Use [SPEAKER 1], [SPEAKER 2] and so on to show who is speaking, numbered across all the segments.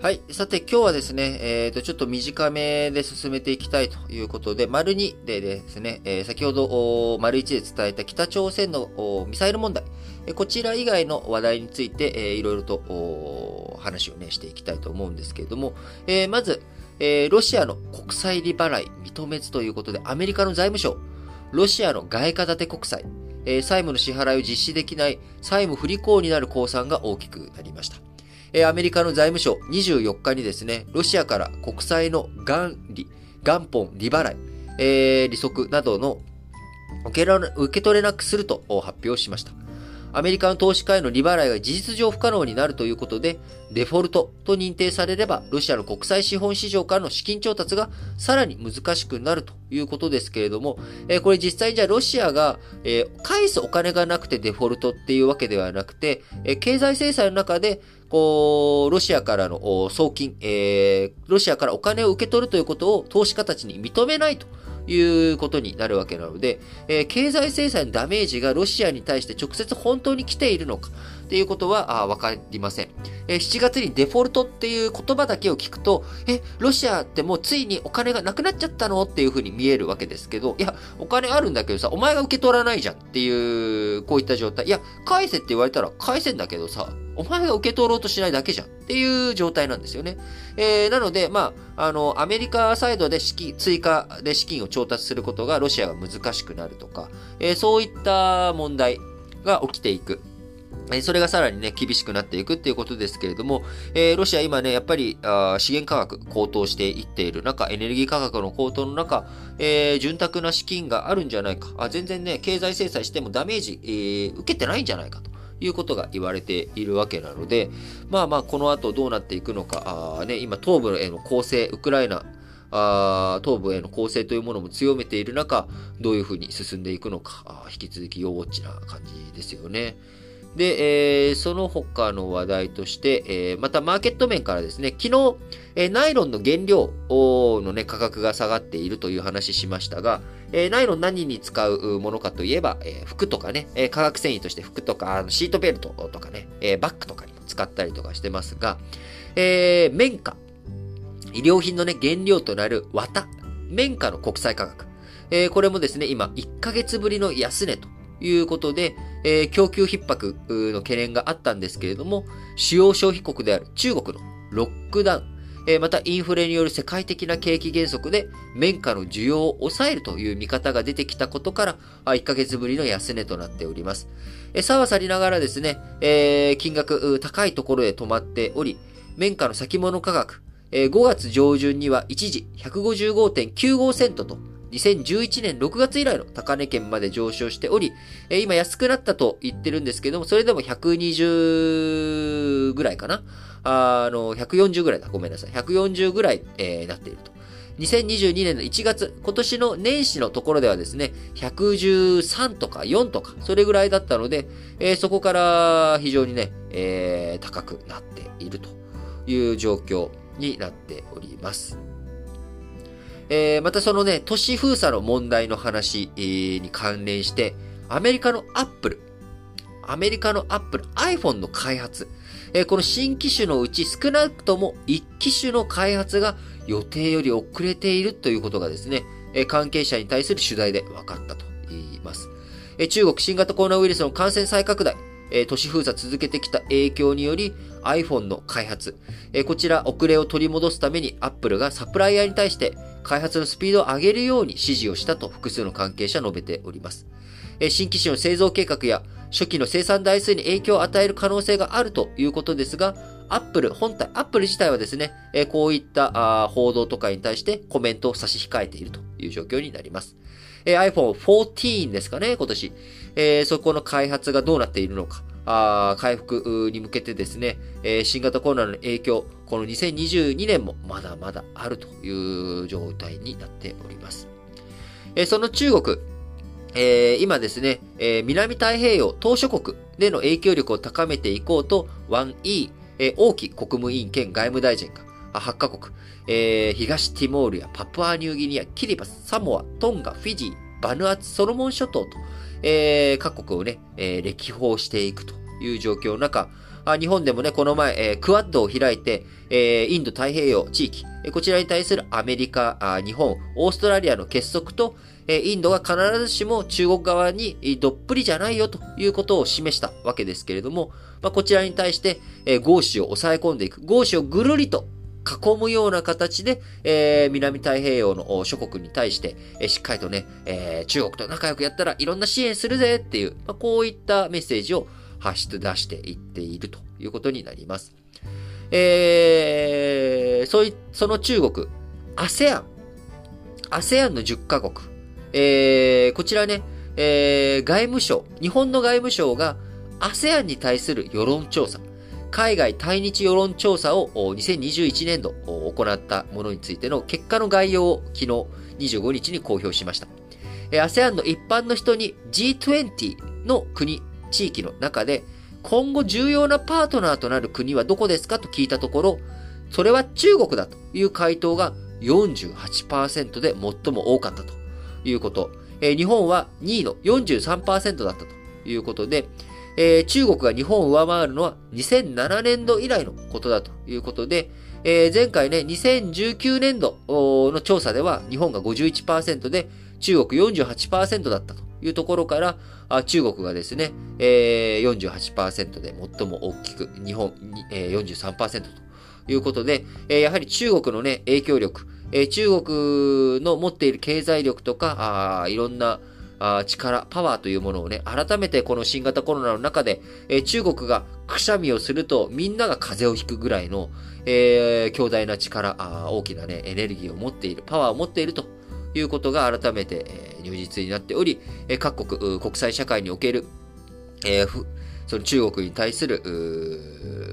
[SPEAKER 1] はい。さて、今日はですね、えっ、ー、と、ちょっと短めで進めていきたいということで、丸2でですね、えー、先ほど、丸1で伝えた北朝鮮のミサイル問題、えこちら以外の話題について、えー、いろいろと話をね、していきたいと思うんですけれども、えー、まず、えー、ロシアの国債利払い認めずということで、アメリカの財務省、ロシアの外貨建て国債、えー、債務の支払いを実施できない債務不履行になる公算が大きくなりました。えアメリカの財務省24日にですね、ロシアから国債の元利、元本、利払い、えー、利息などの受け取れなくすると発表しました。アメリカの投資家への利払いが事実上不可能になるということで、デフォルトと認定されれば、ロシアの国際資本市場からの資金調達がさらに難しくなるということですけれども、えこれ実際じゃあロシアが、え返すお金がなくてデフォルトっていうわけではなくて、え経済制裁の中でこう、ロシアからの送金、えー、ロシアからお金を受け取るということを投資家たちに認めないということになるわけなので、えー、経済制裁のダメージがロシアに対して直接本当に来ているのかということはわかりません。え、7月にデフォルトっていう言葉だけを聞くと、え、ロシアってもうついにお金がなくなっちゃったの？っていうふうに見えるわけですけど、いや、お金あるんだけどさ、お前が受け取らないじゃんっていう、こういった状態。いや、返せって言われたら返せんだけどさ、お前が受け取ろうとしないだけじゃんっていう状態なんですよね。えー、なので、まあ、あの、アメリカサイドで資金、追加で資金を調達することがロシアが難しくなるとか、えー、そういった問題が起きていく。それがさらにね、厳しくなっていくっていうことですけれども、えー、ロシア今ね、やっぱりあ資源価格高騰していっている中、エネルギー価格の高騰の中、えー、潤沢な資金があるんじゃないか。あ全然ね、経済制裁してもダメージ、えー、受けてないんじゃないかと。いうことが言われているわけなので、まあまあ、この後どうなっていくのか、あね、今、東部への攻勢、ウクライナ、あ東部への攻勢というものも強めている中、どういうふうに進んでいくのか、あ引き続き要ウォッチな感じですよね。で、えー、その他の話題として、えー、またマーケット面からですね、昨日、えー、ナイロンの原料のね、価格が下がっているという話しましたが、えー、ナイロン何に使うものかといえば、えー、服とかね、えー、化学繊維として服とか、あのシートベルトとかね、えー、バッグとかにも使ったりとかしてますが、えー、綿花、医療品のね、原料となる綿、綿花の国際価格、えー、これもですね、今、1ヶ月ぶりの安値ということで、えー、供給逼迫の懸念があったんですけれども、主要消費国である中国のロックダウン、えー、またインフレによる世界的な景気減速で綿花の需要を抑えるという見方が出てきたことから、1ヶ月ぶりの安値となっております。えー、さはさりながらですね、えー、金額高いところで止まっており、綿花の先物価格、え、5月上旬には一時155.95セントと2011年6月以来の高値圏まで上昇しており、え今安くなったと言ってるんですけども、それでも120ぐらいかな？あの、140ぐらいだ。ごめんなさい。140ぐらい、えー、なっていると。2022年の1月、今年の年始のところではですね、113とか4とか、それぐらいだったので、えー、そこから非常にね、えー、高くなっているという状況になっております。えー、またそのね、都市封鎖の問題の話、に関連して、アメリカのアップル、アメリカのアップル iPhone の開発、えー、この新機種のうち少なくとも1機種の開発が予定より遅れているということがですね、えー、関係者に対する取材で分かったと言います。え、中国新型コロナウイルスの感染再拡大、え都市封鎖続けてきた影響により iPhone の開発、えこちら遅れを取り戻すために Apple がサプライヤーに対して開発のスピードを上げるように指示をしたと複数の関係者述べております。え新機種の製造計画や初期の生産台数に影響を与える可能性があるということですが、アップル本体、アップル自体はですね、えこういった報道とかに対してコメントを差し控えているという状況になります。え iPhone 14ですかね、今年。そこの開発がどうなっているのか。あ回復に向けてですね、新型コロナの影響、この2022年もまだまだあるという状態になっております。その中国、えー、今ですね、えー、南太平洋島諸国での影響力を高めていこうと、1E、えー、王毅国務委員兼外務大臣が8カ国、えー、東ティモールやパプアニューギニア、キリバス、サモア、トンガ、フィジー、バヌアツ、ソロモン諸島と、えー、各国をね、えー、歴訪していくという状況の中、あ日本でもね、この前、えー、クワッドを開いて、えー、インド太平洋地域、えこちらに対するアメリカあ、日本、オーストラリアの結束と、えインドが必ずしも中国側にどっぷりじゃないよということを示したわけですけれども、まあ、こちらに対して、え豪子を抑え込んでいく。豪子をぐるりと囲むような形で、えー、南太平洋の諸国に対して、えー、しっかりとね、えー、中国と仲良くやったらいろんな支援するぜっていう、まあ、こういったメッセージを発出出していっているということになります。えー、そうい、その中国、ASEAN、ASEAN の10カ国、えー、こちらね、えー、外務省、日本の外務省が ASEAN に対する世論調査、海外対日世論調査を2021年度行ったものについての結果の概要を昨日25日に公表しました。ASEAN の一般の人に G20 の国、地域の中で今後重要なパートナーとなる国はどこですかと聞いたところ、それは中国だという回答が48%で最も多かったということ。日本は2位の43%だったということで、えー、中国が日本を上回るのは2007年度以来のことだということで、えー、前回ね、2019年度の調査では日本が51%で中国48%だったというところから、あ中国がですね、えー、48%で最も大きく、日本、えー、43%ということで、えー、やはり中国のね、影響力、えー、中国の持っている経済力とか、あいろんな、あ力、パワーというものをね、改めてこの新型コロナの中で、えー、中国がくしゃみをするとみんなが風邪をひくぐらいの、えー、強大な力あ、大きなね、エネルギーを持っている、パワーを持っているということが改めて、えー、如実になっており、えー、各国、国際社会における、えー、その中国に対する、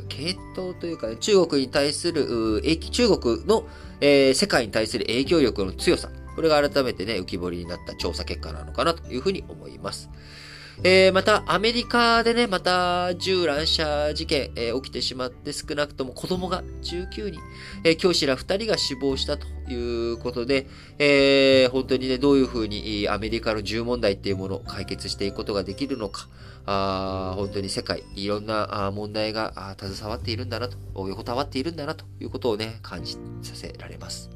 [SPEAKER 1] 系統というか、ね、中国に対する、中国の、えー、世界に対する影響力の強さ、これが改めてね、浮き彫りになった調査結果なのかなというふうに思います。えー、また、アメリカでね、また、銃乱射事件、えー、起きてしまって少なくとも子供が19人、えー、教師ら2人が死亡したということで、えー、本当にね、どういうふうにアメリカの銃問題っていうものを解決していくことができるのか、あ本当に世界、いろんな問題が携わっているんだなと、横たわっているんだなということをね、感じさせられます。